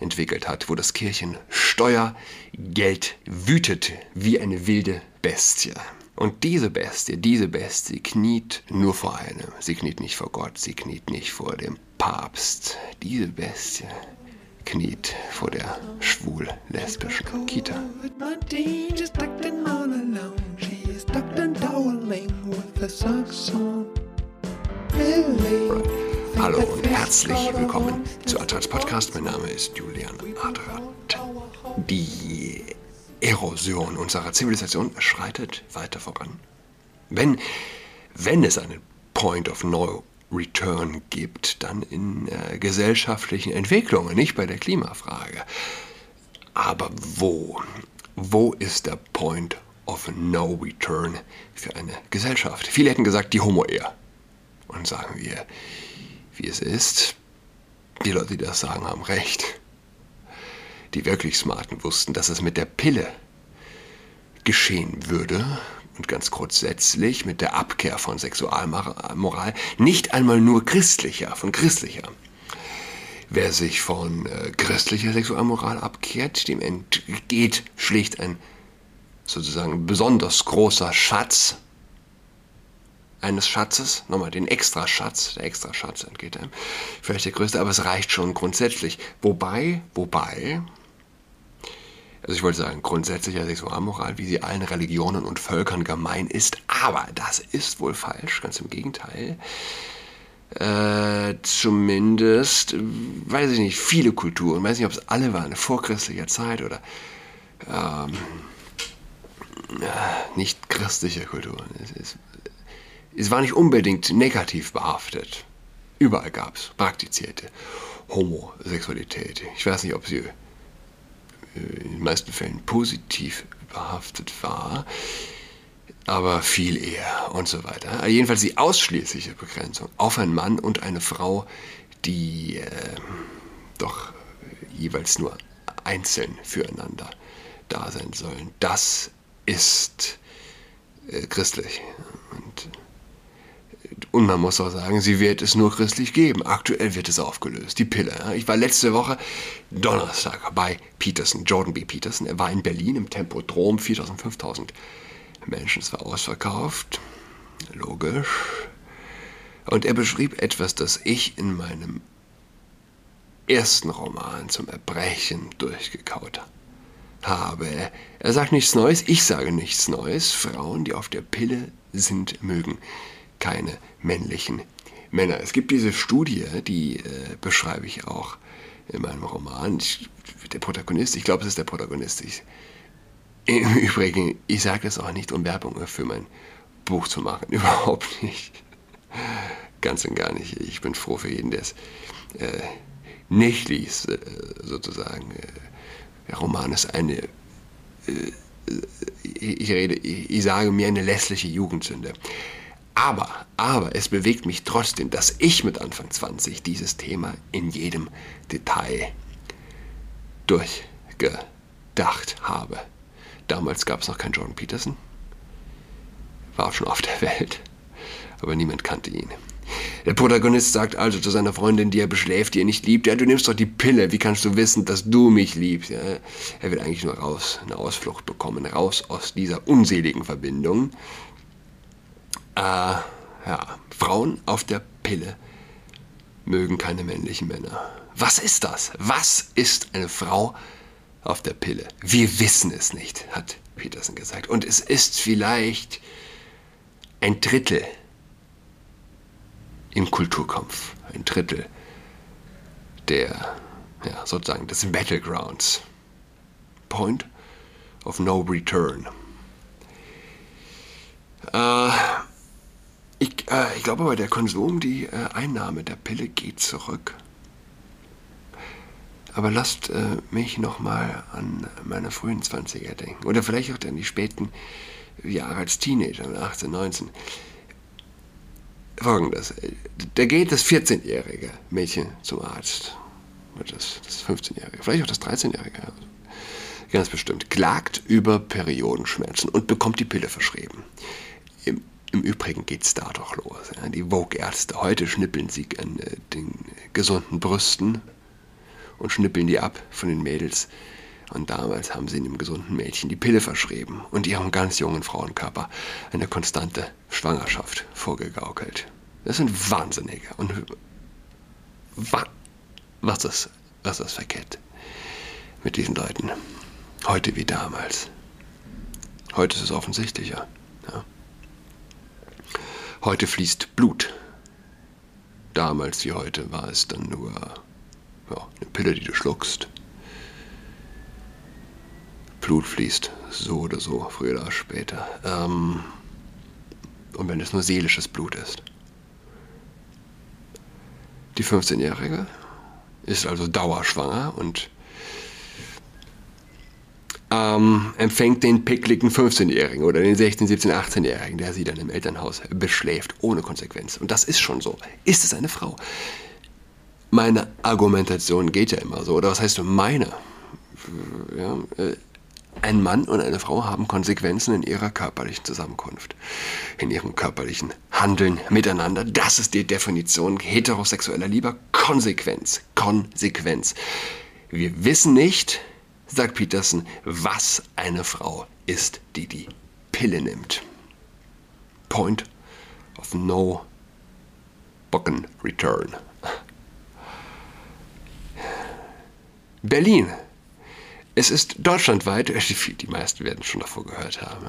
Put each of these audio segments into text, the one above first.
entwickelt hat, wo das Kirchensteuergeld wütet wie eine wilde Bestie. Und diese Bestie, diese Bestie kniet nur vor einem. Sie kniet nicht vor Gott, sie kniet nicht vor dem Papst. Diese Bestie kniet vor der schwul-lesbischen Kita. Hallo und herzlich willkommen zu Adrats Podcast. Mein Name ist Julian Adrat. Die Erosion unserer Zivilisation schreitet weiter voran. Wenn, wenn es einen Point of No Return gibt, dann in äh, gesellschaftlichen Entwicklungen, nicht bei der Klimafrage. Aber wo? Wo ist der Point of No Return für eine Gesellschaft? Viele hätten gesagt, die Homo-Ehe. Und sagen wir, wie es ist, die Leute, die das sagen, haben recht die wirklich Smarten wussten, dass es mit der Pille geschehen würde und ganz grundsätzlich mit der Abkehr von Sexualmoral, nicht einmal nur christlicher, von christlicher. Wer sich von äh, christlicher Sexualmoral abkehrt, dem entgeht schlicht ein sozusagen besonders großer Schatz eines Schatzes, nochmal den Extraschatz, der Extraschatz entgeht einem, vielleicht der größte, aber es reicht schon grundsätzlich. Wobei, wobei, also ich wollte sagen, grundsätzlicher Sexualmoral, wie sie allen Religionen und Völkern gemein ist, aber das ist wohl falsch, ganz im Gegenteil. Äh, zumindest, weiß ich nicht, viele Kulturen, weiß nicht, ob es alle waren, vorchristlicher Zeit oder ähm, nicht christliche Kulturen. Es, es, es war nicht unbedingt negativ behaftet. Überall gab es praktizierte Homosexualität. Ich weiß nicht, ob sie in den meisten Fällen positiv behaftet war, aber viel eher und so weiter. Jedenfalls die ausschließliche Begrenzung auf einen Mann und eine Frau, die äh, doch jeweils nur einzeln füreinander da sein sollen. Das ist äh, christlich. Und und man muss auch sagen, sie wird es nur christlich geben. Aktuell wird es aufgelöst. Die Pille. Ich war letzte Woche Donnerstag bei Peterson, Jordan B. Peterson. Er war in Berlin im Tempodrom. 4.000, 5.000 Menschen. Es war ausverkauft. Logisch. Und er beschrieb etwas, das ich in meinem ersten Roman zum Erbrechen durchgekaut habe. Er sagt nichts Neues, ich sage nichts Neues. Frauen, die auf der Pille sind, mögen keine männlichen Männer. Es gibt diese Studie, die äh, beschreibe ich auch in meinem Roman. Ich, der Protagonist, ich glaube, es ist der Protagonist. Ich, Im Übrigen, ich sage das auch nicht, um Werbung für mein Buch zu machen. Überhaupt nicht. Ganz und gar nicht. Ich bin froh für jeden, der es äh, nicht liest, äh, sozusagen. Äh, der Roman ist eine, äh, ich rede, ich sage mir eine lässliche Jugendsünde. Aber, aber es bewegt mich trotzdem, dass ich mit Anfang 20 dieses Thema in jedem Detail durchgedacht habe. Damals gab es noch keinen Jordan Peterson, war schon auf der Welt, aber niemand kannte ihn. Der Protagonist sagt also zu seiner Freundin, die er beschläft, die er nicht liebt, ja, du nimmst doch die Pille, wie kannst du wissen, dass du mich liebst? Ja, er will eigentlich nur raus, eine Ausflucht bekommen, raus aus dieser unseligen Verbindung äh, ja, Frauen auf der Pille mögen keine männlichen Männer. Was ist das? Was ist eine Frau auf der Pille? Wir wissen es nicht, hat Peterson gesagt. Und es ist vielleicht ein Drittel im Kulturkampf, ein Drittel der, ja, sozusagen des Battlegrounds. Point of no return. Äh, äh, ich glaube aber, der Konsum, die äh, Einnahme der Pille geht zurück. Aber lasst äh, mich nochmal an meine frühen 20er denken. Oder vielleicht auch an die späten Jahre als Teenager, 18, 19. Folgendes. Da geht das 14-jährige Mädchen zum Arzt. Das, das 15-jährige, vielleicht auch das 13-jährige. Ganz bestimmt. Klagt über Periodenschmerzen und bekommt die Pille verschrieben. Im im Übrigen geht es da doch los. Die Vogue-Ärzte, heute schnippeln sie an äh, den gesunden Brüsten und schnippeln die ab von den Mädels. Und damals haben sie einem gesunden Mädchen die Pille verschrieben und ihrem ganz jungen Frauenkörper eine konstante Schwangerschaft vorgegaukelt. Das sind Wahnsinnige. Und wa was ist, was ist verkehrt mit diesen Leuten? Heute wie damals. Heute ist es offensichtlicher. Ja. Heute fließt Blut. Damals wie heute war es dann nur ja, eine Pille, die du schluckst. Blut fließt so oder so, früher oder später. Ähm, und wenn es nur seelisches Blut ist. Die 15-Jährige ist also dauerschwanger und ähm, empfängt den pickligen 15-Jährigen oder den 16-, 17-, 18-Jährigen, der sie dann im Elternhaus beschläft, ohne Konsequenz. Und das ist schon so. Ist es eine Frau? Meine Argumentation geht ja immer so. Oder was heißt meine? Ja, äh, ein Mann und eine Frau haben Konsequenzen in ihrer körperlichen Zusammenkunft, in ihrem körperlichen Handeln miteinander. Das ist die Definition heterosexueller Liebe. Konsequenz. Konsequenz. Wir wissen nicht, sagt Peterson, was eine Frau ist, die die Pille nimmt. Point of no Bocken Return. Berlin. Es ist deutschlandweit, die meisten werden schon davor gehört haben,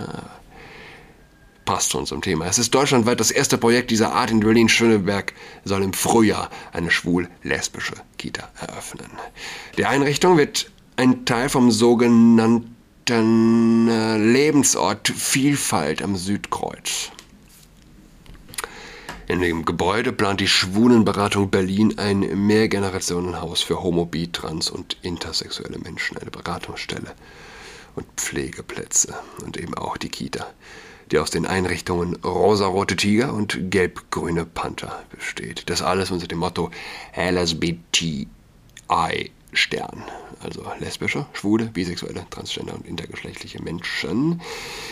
passt schon zum Thema. Es ist deutschlandweit das erste Projekt dieser Art in Berlin-Schöneberg, soll im Frühjahr eine schwul-lesbische Kita eröffnen. Die Einrichtung wird ein Teil vom sogenannten äh, Lebensort Vielfalt am Südkreuz. In dem Gebäude plant die Schwulenberatung Berlin ein Mehrgenerationenhaus für homo, bi, trans und intersexuelle Menschen, eine Beratungsstelle und Pflegeplätze und eben auch die Kita, die aus den Einrichtungen Rosarote Tiger und Gelb-Grüne Panther besteht. Das alles unter dem Motto LSBTI Stern, also lesbische, schwule, bisexuelle, transgender und intergeschlechtliche Menschen.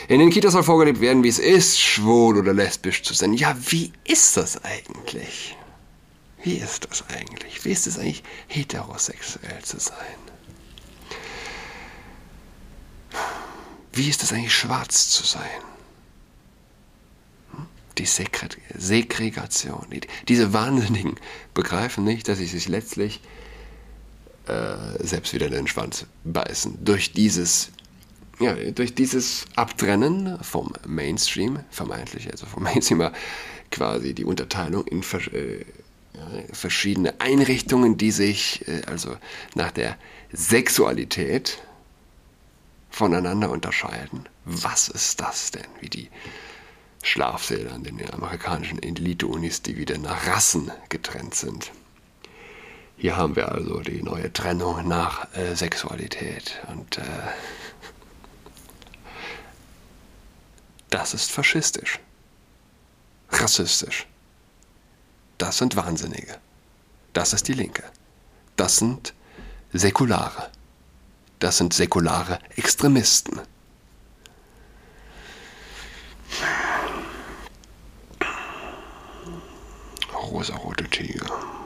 In den Kitas soll vorgelebt werden, wie es ist, schwul oder lesbisch zu sein. Ja, wie ist das eigentlich? Wie ist das eigentlich? Wie ist es eigentlich, heterosexuell zu sein? Wie ist es eigentlich, schwarz zu sein? Hm? Die Segregation. Diese Wahnsinnigen begreifen nicht, dass sie sich letztlich äh, selbst wieder in den Schwanz beißen. Durch dieses, ja, durch dieses Abtrennen vom Mainstream, vermeintlich, also vom Mainstream quasi die Unterteilung in äh, verschiedene Einrichtungen, die sich äh, also nach der Sexualität voneinander unterscheiden. Was ist das denn? Wie die Schlafsäle an den amerikanischen Elite-Unis, die wieder nach Rassen getrennt sind. Hier haben wir also die neue Trennung nach äh, Sexualität. Und äh, das ist faschistisch. Rassistisch. Das sind Wahnsinnige. Das ist die Linke. Das sind Säkulare. Das sind säkulare Extremisten. Rosarote Tiger.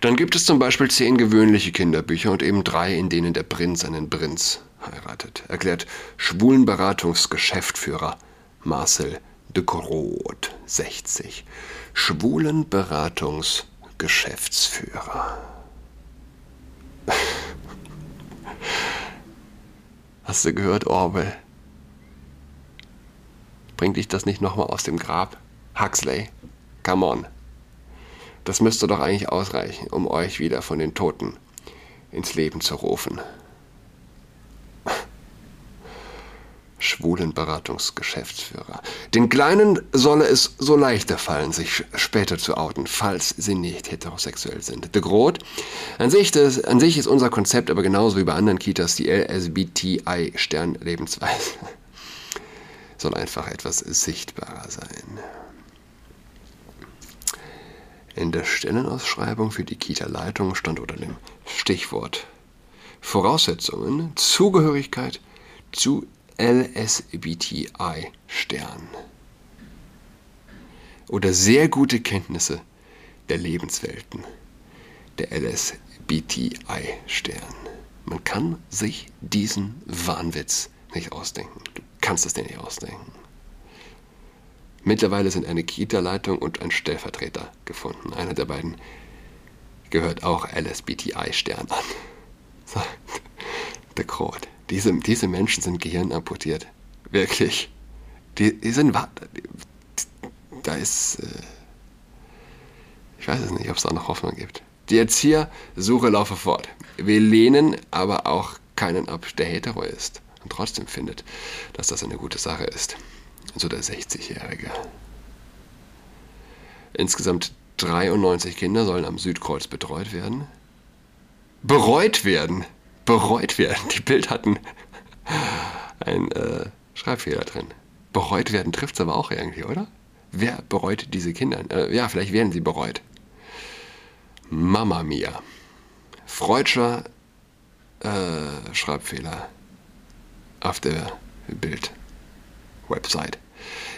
Dann gibt es zum Beispiel zehn gewöhnliche Kinderbücher und eben drei, in denen der Prinz einen Prinz heiratet, erklärt Schwulenberatungsgeschäftsführer Marcel de Groot, 60. Schwulenberatungsgeschäftsführer. Hast du gehört, Orwell? Bringt dich das nicht nochmal aus dem Grab? Huxley, come on. Das müsste doch eigentlich ausreichen, um euch wieder von den Toten ins Leben zu rufen. Schwulenberatungsgeschäftsführer. Den Kleinen solle es so leichter fallen, sich später zu outen, falls sie nicht heterosexuell sind. De Groot, an sich, das, an sich ist unser Konzept aber genauso wie bei anderen Kitas die LSBTI-Stern-Lebensweise. Soll einfach etwas sichtbarer sein. In der Stellenausschreibung für die Kita-Leitung stand unter dem Stichwort Voraussetzungen Zugehörigkeit zu LSBTI-Stern oder sehr gute Kenntnisse der Lebenswelten der LSBTI LSBTI-Stern. Man kann sich diesen Wahnwitz nicht ausdenken. Du kannst es dir nicht ausdenken. Mittlerweile sind eine Kita-Leitung und ein Stellvertreter gefunden. Einer der beiden gehört auch LSBTI-Stern an. Sagt der Krot. Diese, diese Menschen sind gehirnamputiert. Wirklich. Die, die sind. Da ist. Äh, ich weiß es nicht, ob es da noch Hoffnung gibt. Die Erzieher-Suche laufe fort. Wir lehnen aber auch keinen ab, der hetero ist und trotzdem findet, dass das eine gute Sache ist. So der 60-Jährige. Insgesamt 93 Kinder sollen am Südkreuz betreut werden. Bereut werden! Bereut werden! Die Bild hatten einen äh, Schreibfehler drin. Bereut werden trifft es aber auch irgendwie, oder? Wer bereut diese Kinder? Äh, ja, vielleicht werden sie bereut. Mama mia. Freudscher äh, Schreibfehler auf der Bild-Website.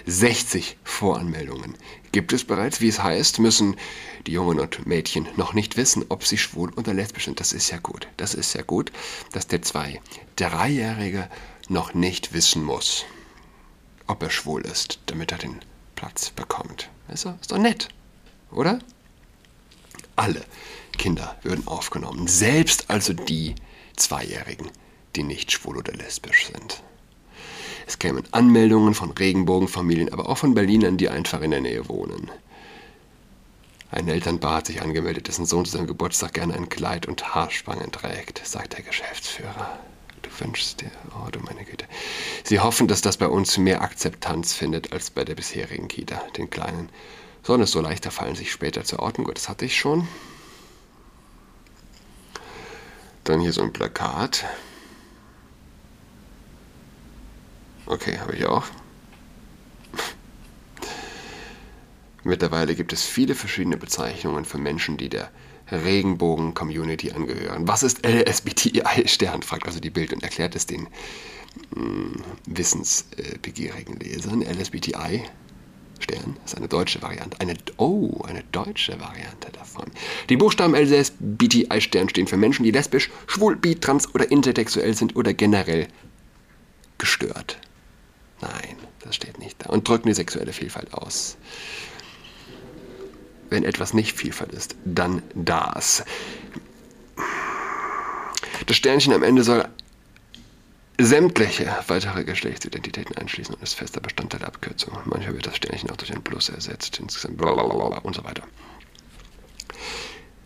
60 Voranmeldungen gibt es bereits. Wie es heißt, müssen die Jungen und Mädchen noch nicht wissen, ob sie schwul oder lesbisch sind. Das ist ja gut. Das ist ja gut, dass der zwei, Dreijährige noch nicht wissen muss, ob er schwul ist, damit er den Platz bekommt. Ist ist doch nett, oder? Alle Kinder würden aufgenommen, selbst also die Zweijährigen, die nicht schwul oder lesbisch sind. Es kämen Anmeldungen von Regenbogenfamilien, aber auch von Berlinern, die einfach in der Nähe wohnen. Ein Elternpaar hat sich angemeldet, dessen Sohn zu seinem Geburtstag gerne ein Kleid und Haarspangen trägt, sagt der Geschäftsführer. Du wünschst dir, oh du meine Güte. Sie hoffen, dass das bei uns mehr Akzeptanz findet als bei der bisherigen Kita, den Kleinen. Soll es so leichter fallen, sich später zu orten? Gut, das hatte ich schon. Dann hier so ein Plakat. Okay, habe ich auch. Mittlerweile gibt es viele verschiedene Bezeichnungen für Menschen, die der Regenbogen-Community angehören. Was ist LSBTI-Stern? fragt also die Bild und erklärt es den mh, hm, wissensbegierigen Lesern. LSBTI Stern ist eine deutsche Variante. Eine, oh, eine deutsche Variante davon. Die Buchstaben LSBTI Stern stehen für Menschen, die lesbisch, schwul, bi, trans oder intersexuell sind oder generell gestört. Nein, das steht nicht da. Und drücken die sexuelle Vielfalt aus. Wenn etwas nicht Vielfalt ist, dann das. Das Sternchen am Ende soll sämtliche weitere Geschlechtsidentitäten einschließen und ist fester Bestandteil der Abkürzung. Manchmal wird das Sternchen auch durch ein Plus ersetzt, insgesamt blablabla und so weiter.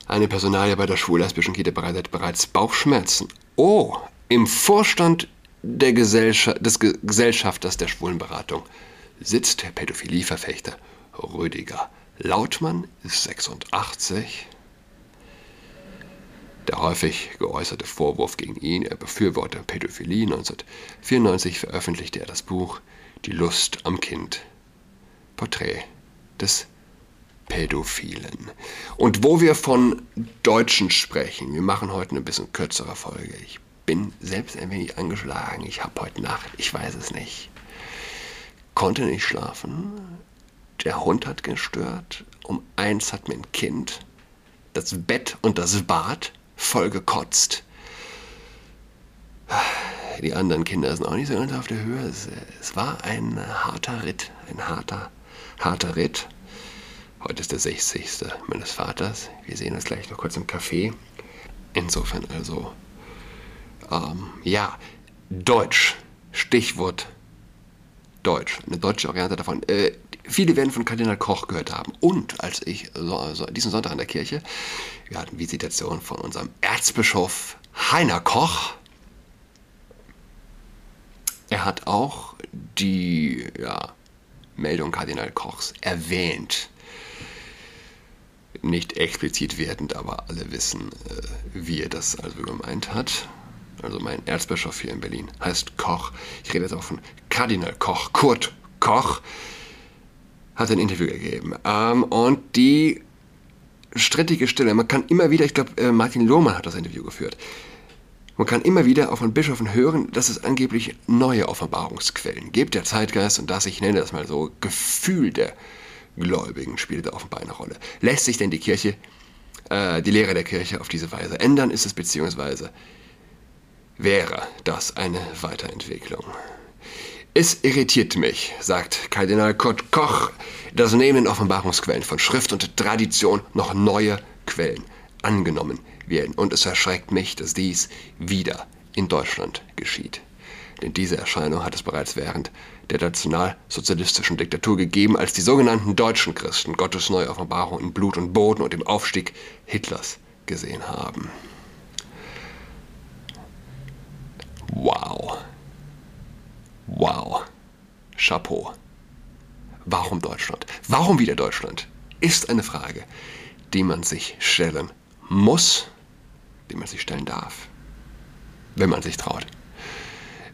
Eine Personalie bei der schwul-lesbischen Kita bereitet bereits Bauchschmerzen. Oh, im Vorstand der Gesellschaft, des Gesellschafters der Schwulenberatung sitzt der Pädophilieverfechter Rüdiger Lautmann, ist 86. Der häufig geäußerte Vorwurf gegen ihn, er befürworte Pädophilie, 1994 veröffentlichte er das Buch Die Lust am Kind. Porträt des Pädophilen. Und wo wir von Deutschen sprechen, wir machen heute eine bisschen kürzere Folge. Ich bin selbst ein wenig angeschlagen. Ich habe heute Nacht, ich weiß es nicht, konnte nicht schlafen. Der Hund hat gestört. Um eins hat mein Kind das Bett und das Bad voll gekotzt. Die anderen Kinder sind auch nicht so ganz auf der Höhe. Es, es war ein harter Ritt, ein harter, harter Ritt. Heute ist der 60. meines Vaters. Wir sehen uns gleich noch kurz im Café. Insofern also ähm, ja, Deutsch. Stichwort Deutsch. Eine deutsche Variante davon. Äh, viele werden von Kardinal Koch gehört haben. Und als ich so, so, diesen Sonntag in der Kirche, wir hatten Visitation von unserem Erzbischof Heiner Koch. Er hat auch die ja, Meldung Kardinal Kochs erwähnt. Nicht explizit wertend, aber alle wissen, äh, wie er das also gemeint hat also mein Erzbischof hier in Berlin, heißt Koch. Ich rede jetzt auch von Kardinal Koch, Kurt Koch, hat ein Interview gegeben. Ähm, und die strittige Stille, man kann immer wieder, ich glaube, äh, Martin Lohmann hat das Interview geführt, man kann immer wieder auch von Bischöfen hören, dass es angeblich neue Offenbarungsquellen gibt. Der Zeitgeist und das, ich nenne das mal so, Gefühl der Gläubigen spielt da offenbar eine Rolle. Lässt sich denn die Kirche äh, die Lehre der Kirche auf diese Weise ändern, ist es beziehungsweise wäre das eine Weiterentwicklung. Es irritiert mich, sagt Kardinal Kurt Koch, dass neben den Offenbarungsquellen von Schrift und Tradition noch neue Quellen angenommen werden. Und es erschreckt mich, dass dies wieder in Deutschland geschieht. Denn diese Erscheinung hat es bereits während der nationalsozialistischen Diktatur gegeben, als die sogenannten deutschen Christen Gottes neue Offenbarung in Blut und Boden und im Aufstieg Hitlers gesehen haben. Wow. Wow. Chapeau. Warum Deutschland? Warum wieder Deutschland? Ist eine Frage, die man sich stellen muss, die man sich stellen darf, wenn man sich traut.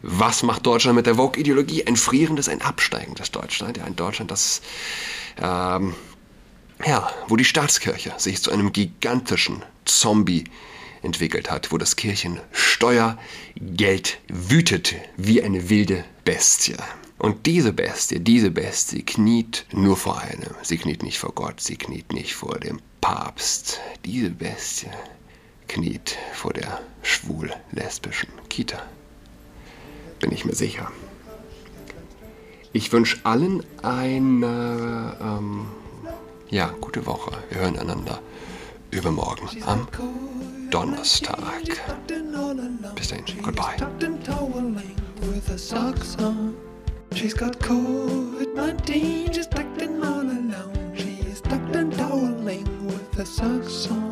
Was macht Deutschland mit der Vogue-Ideologie? Ein frierendes, ein absteigendes Deutschland. Ja, ein Deutschland, das, ähm, ja, wo die Staatskirche sich zu einem gigantischen Zombie entwickelt hat, wo das Kirchensteuergeld wütet wie eine wilde Bestie. Und diese Bestie, diese Bestie kniet nur vor einem. Sie kniet nicht vor Gott, sie kniet nicht vor dem Papst. Diese Bestie kniet vor der schwul-lesbischen Kita bin ich mir sicher. Ich wünsche allen eine ähm, ja, gute Woche. Wir hören einander übermorgen am Donnerstag. Bis dahin, goodbye. She's got COVID-19, she's tucked in all alone. She's tucked and toweling with her socks on.